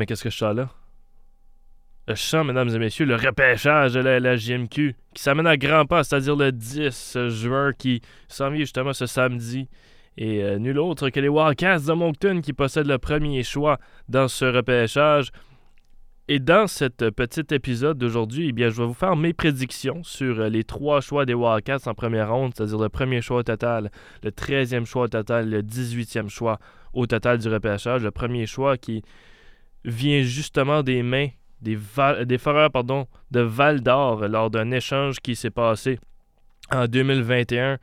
Mais qu'est-ce que je sens là? Je sens, mesdames et messieurs, le repêchage de la, JMQ qui s'amène à grands pas, c'est-à-dire le 10 juin qui s'en vient justement ce samedi. Et euh, nul autre que les Wildcats de Moncton qui possèdent le premier choix dans ce repêchage. Et dans cet petit épisode d'aujourd'hui, eh bien, je vais vous faire mes prédictions sur euh, les trois choix des Wildcats en première ronde, c'est-à-dire le premier choix au total, le 13e choix au total, le 18e choix au total du repêchage. Le premier choix qui vient justement des mains des, foreurs de Val d'Or lors d'un échange qui s'est passé en 2021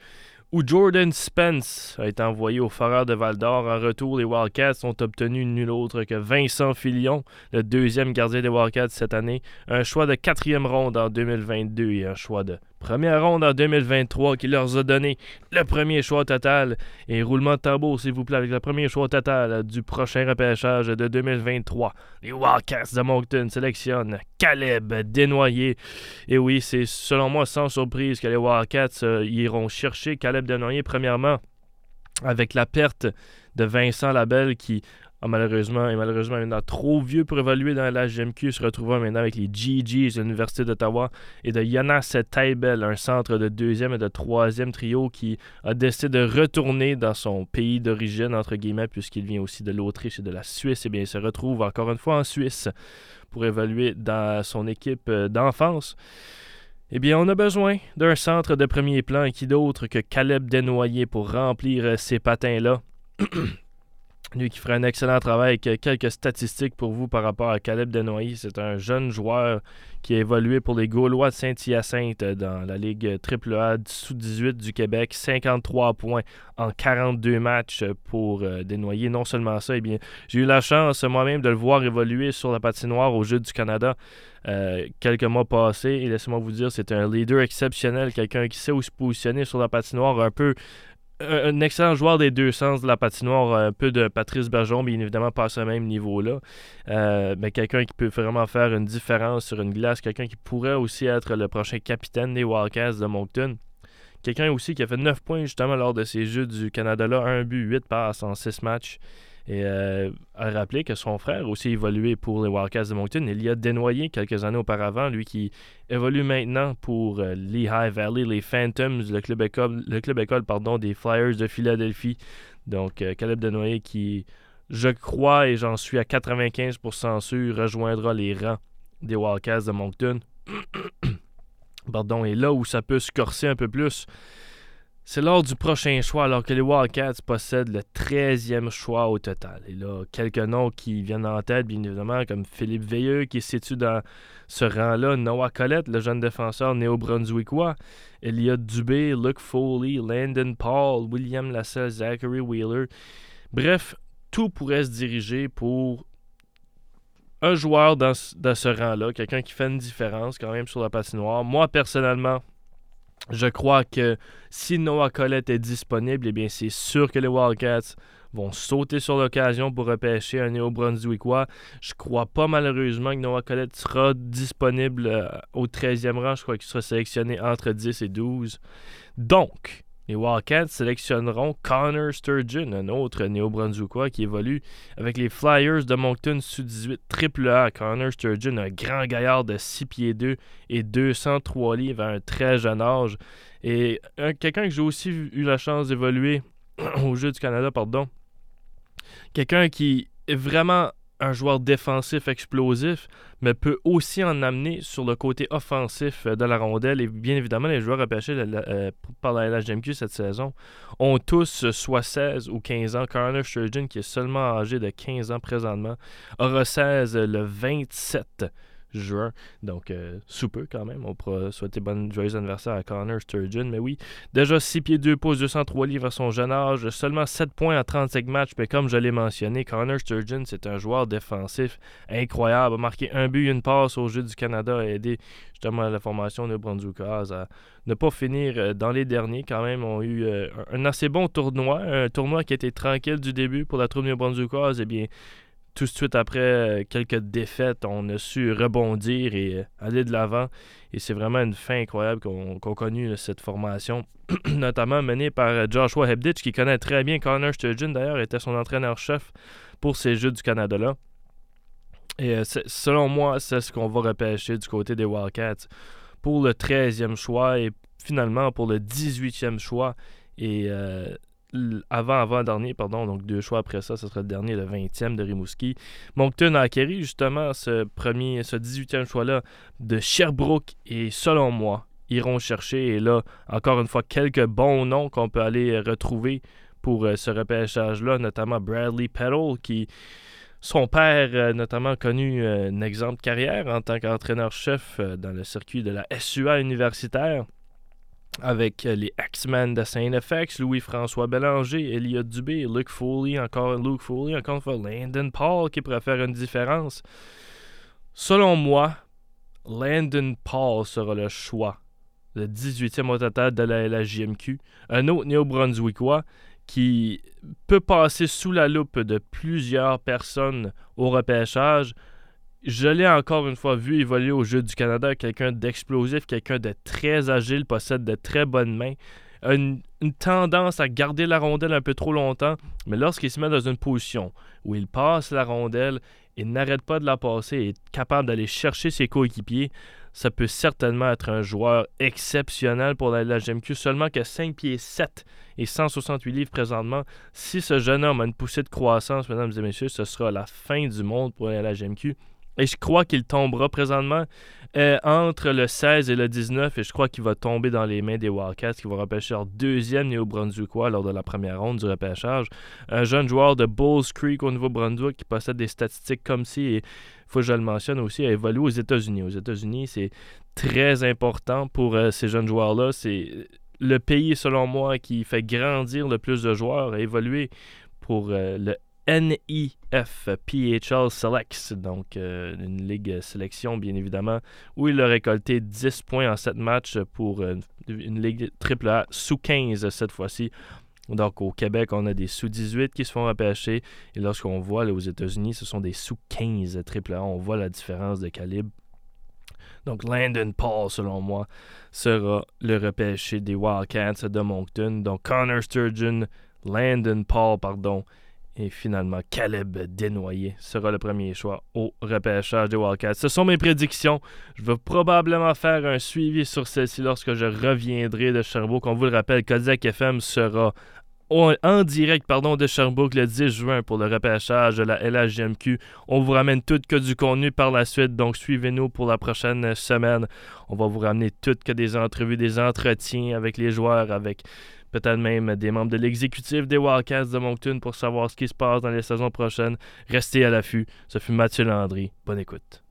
où Jordan Spence a été envoyé au Foreur de Val d'Or. En retour, les Wildcats ont obtenu nul autre que Vincent Filion, le deuxième gardien des Wildcats cette année, un choix de quatrième ronde en 2022 et un choix de Première ronde en 2023 qui leur a donné le premier choix total. Et roulement de tambour, s'il vous plaît, avec le premier choix total du prochain repêchage de 2023. Les Wildcats de Moncton sélectionnent Caleb Desnoyers. Et oui, c'est selon moi sans surprise que les Wildcats euh, iront chercher Caleb Desnoyers, premièrement, avec la perte de Vincent Labelle qui malheureusement, et malheureusement maintenant trop vieux pour évoluer dans la GMQ, se retrouvant maintenant avec les GGs de l'Université d'Ottawa et de Jonas Taibel, un centre de deuxième et de troisième trio qui a décidé de retourner dans son pays d'origine, entre guillemets, puisqu'il vient aussi de l'Autriche et de la Suisse. Et eh bien, il se retrouve encore une fois en Suisse pour évoluer dans son équipe d'enfance. Eh bien, on a besoin d'un centre de premier plan et qui d'autre que Caleb Desnoyers pour remplir ces patins-là. Lui qui ferait un excellent travail avec quelques statistiques pour vous par rapport à Caleb Denoy. C'est un jeune joueur qui a évolué pour les Gaulois de Saint-Hyacinthe dans la Ligue AAA sous-18 du Québec. 53 points en 42 matchs pour euh, Desnoyers. Non seulement ça, eh bien, j'ai eu la chance moi-même de le voir évoluer sur la patinoire au Jeu du Canada euh, quelques mois passés. Et laissez-moi vous dire, c'est un leader exceptionnel, quelqu'un qui sait où se positionner sur la patinoire, un peu un excellent joueur des deux sens de la patinoire, un peu de Patrice Bergeron, bien évidemment pas à ce même niveau-là. Euh, mais quelqu'un qui peut vraiment faire une différence sur une glace, quelqu'un qui pourrait aussi être le prochain capitaine des Wildcats de Moncton. Quelqu'un aussi qui a fait 9 points justement lors de ces Jeux du Canada-là, un but, 8 passes en 6 matchs. Et euh, rappeler que son frère aussi évolué pour les Wildcats de Moncton. Il y a dénoyé quelques années auparavant, lui qui évolue maintenant pour euh, Lehigh Valley, les Phantoms, le club école, des Flyers de Philadelphie. Donc euh, Caleb Desnoyers qui, je crois et j'en suis à 95% sûr, rejoindra les rangs des Wildcats de Moncton. pardon, et là où ça peut se corser un peu plus, c'est lors du prochain choix, alors que les Wildcats possèdent le 13e choix au total. Et là, quelques noms qui viennent en tête, bien évidemment, comme Philippe Veilleux, qui se situe dans ce rang-là, Noah Collette, le jeune défenseur néo-brunswickois, Elliot Dubé, Luke Foley, Landon Paul, William Lassell, Zachary Wheeler. Bref, tout pourrait se diriger pour un joueur dans, dans ce rang-là, quelqu'un qui fait une différence quand même sur la patinoire. Moi, personnellement, je crois que si Noah Collette est disponible, eh bien c'est sûr que les Wildcats vont sauter sur l'occasion pour repêcher un néo-brunswickois. Je crois pas malheureusement que Noah Collette sera disponible euh, au 13e rang. Je crois qu'il sera sélectionné entre 10 et 12. Donc, les Wildcats sélectionneront Connor Sturgeon, un autre néo-brunswickois qui évolue avec les Flyers de Moncton sous 18 AAA. Connor Sturgeon, un grand gaillard de 6 pieds 2 et 203 livres à un très jeune âge. Et quelqu'un que j'ai aussi eu la chance d'évoluer au Jeu du Canada, pardon. Quelqu'un qui est vraiment un joueur défensif explosif, mais peut aussi en amener sur le côté offensif euh, de la rondelle. Et bien évidemment, les joueurs repêchés euh, par la LHMQ cette saison ont tous soit 16 ou 15 ans. Connor Sturgeon, qui est seulement âgé de 15 ans présentement, aura 16 le 27 juin. Donc, euh, sous peu quand même. On pourra souhaiter bonne joyeuse anniversaire à Connor Sturgeon. Mais oui, déjà 6 pieds 2 pouces, 203 livres à son jeune âge, seulement 7 points en 35 matchs. Mais comme je l'ai mentionné, Connor Sturgeon, c'est un joueur défensif incroyable. A marqué un but, une passe au Jeu du Canada, a aidé justement la formation de Brunswick à ne pas finir euh, dans les derniers. Quand même, ont eu euh, un assez bon tournoi. Un tournoi qui était tranquille du début pour la troupe de Brunswick Eh bien, tout de suite après euh, quelques défaites, on a su rebondir et euh, aller de l'avant. Et c'est vraiment une fin incroyable qu'on a connue cette formation, notamment menée par euh, Joshua Hebditch, qui connaît très bien Connor Sturgeon. D'ailleurs, était son entraîneur-chef pour ces Jeux du Canada-là. Et selon moi, c'est ce qu'on va repêcher du côté des Wildcats pour le 13e choix et finalement pour le 18e choix. Et avant, avant dernier, pardon, donc deux choix après ça, ce sera le dernier, le 20e de Rimouski. Moncton a acquéri justement ce premier, ce 18e choix-là de Sherbrooke et selon moi, iront chercher. Et là, encore une fois, quelques bons noms qu'on peut aller retrouver pour euh, ce repêchage-là, notamment Bradley Peddle, qui son père, euh, notamment, connu euh, un exemple carrière en tant qu'entraîneur-chef dans le circuit de la SUA universitaire avec les X-Men de Saint-FX, Louis-François Bélanger, Elliot Dubé, Luke Foley, encore Luke Foley, encore une fois Landon Paul qui pourrait faire une différence. Selon moi, Landon Paul sera le choix, le 18e au de la LHJMQ. Un autre néo-brunswickois qui peut passer sous la loupe de plusieurs personnes au repêchage. Je l'ai encore une fois vu évoluer au jeu du Canada, quelqu'un d'explosif, quelqu'un de très agile, possède de très bonnes mains, une, une, tendance à garder la rondelle un peu trop longtemps, mais lorsqu'il se met dans une position où il passe la rondelle, il n'arrête pas de la passer et est capable d'aller chercher ses coéquipiers, ça peut certainement être un joueur exceptionnel pour la, la seulement que 5 pieds 7 et 168 livres présentement. Si ce jeune homme a une poussée de croissance, mesdames et messieurs, ce sera la fin du monde pour la GMQ. Et je crois qu'il tombera présentement euh, entre le 16 et le 19. Et je crois qu'il va tomber dans les mains des Wildcats qui vont repêcher leur deuxième Néo-Brunswickois lors de la première ronde du repêchage. Un jeune joueur de Bulls Creek au Nouveau-Brunswick qui possède des statistiques comme si, et il faut que je le mentionne aussi, a évolué aux États-Unis. Aux États-Unis, c'est très important pour euh, ces jeunes joueurs-là. C'est le pays, selon moi, qui fait grandir le plus de joueurs, a évolué pour euh, le NIF PHL Selects, donc euh, une ligue sélection bien évidemment, où il a récolté 10 points en 7 matchs pour euh, une ligue AAA sous 15 cette fois-ci. Donc au Québec, on a des sous 18 qui se font repêcher et lorsqu'on voit aux États-Unis, ce sont des sous 15 AAA. On voit la différence de calibre. Donc Landon Paul, selon moi, sera le repêché des Wildcats de Moncton. Donc Connor Sturgeon, Landon Paul, pardon, et finalement, Caleb Desnoyers sera le premier choix au repêchage des Wildcats. Ce sont mes prédictions. Je vais probablement faire un suivi sur celle-ci lorsque je reviendrai de Sherbrooke. On vous le rappelle, Kodiak FM sera en direct pardon, de Sherbrooke le 10 juin pour le repêchage de la LHGMQ. On vous ramène tout que du contenu par la suite, donc suivez-nous pour la prochaine semaine. On va vous ramener tout que des entrevues, des entretiens avec les joueurs, avec peut-être même des membres de l'exécutif des Wildcats de Moncton pour savoir ce qui se passe dans les saisons prochaines. Restez à l'affût. Ce fut Mathieu Landry. Bonne écoute.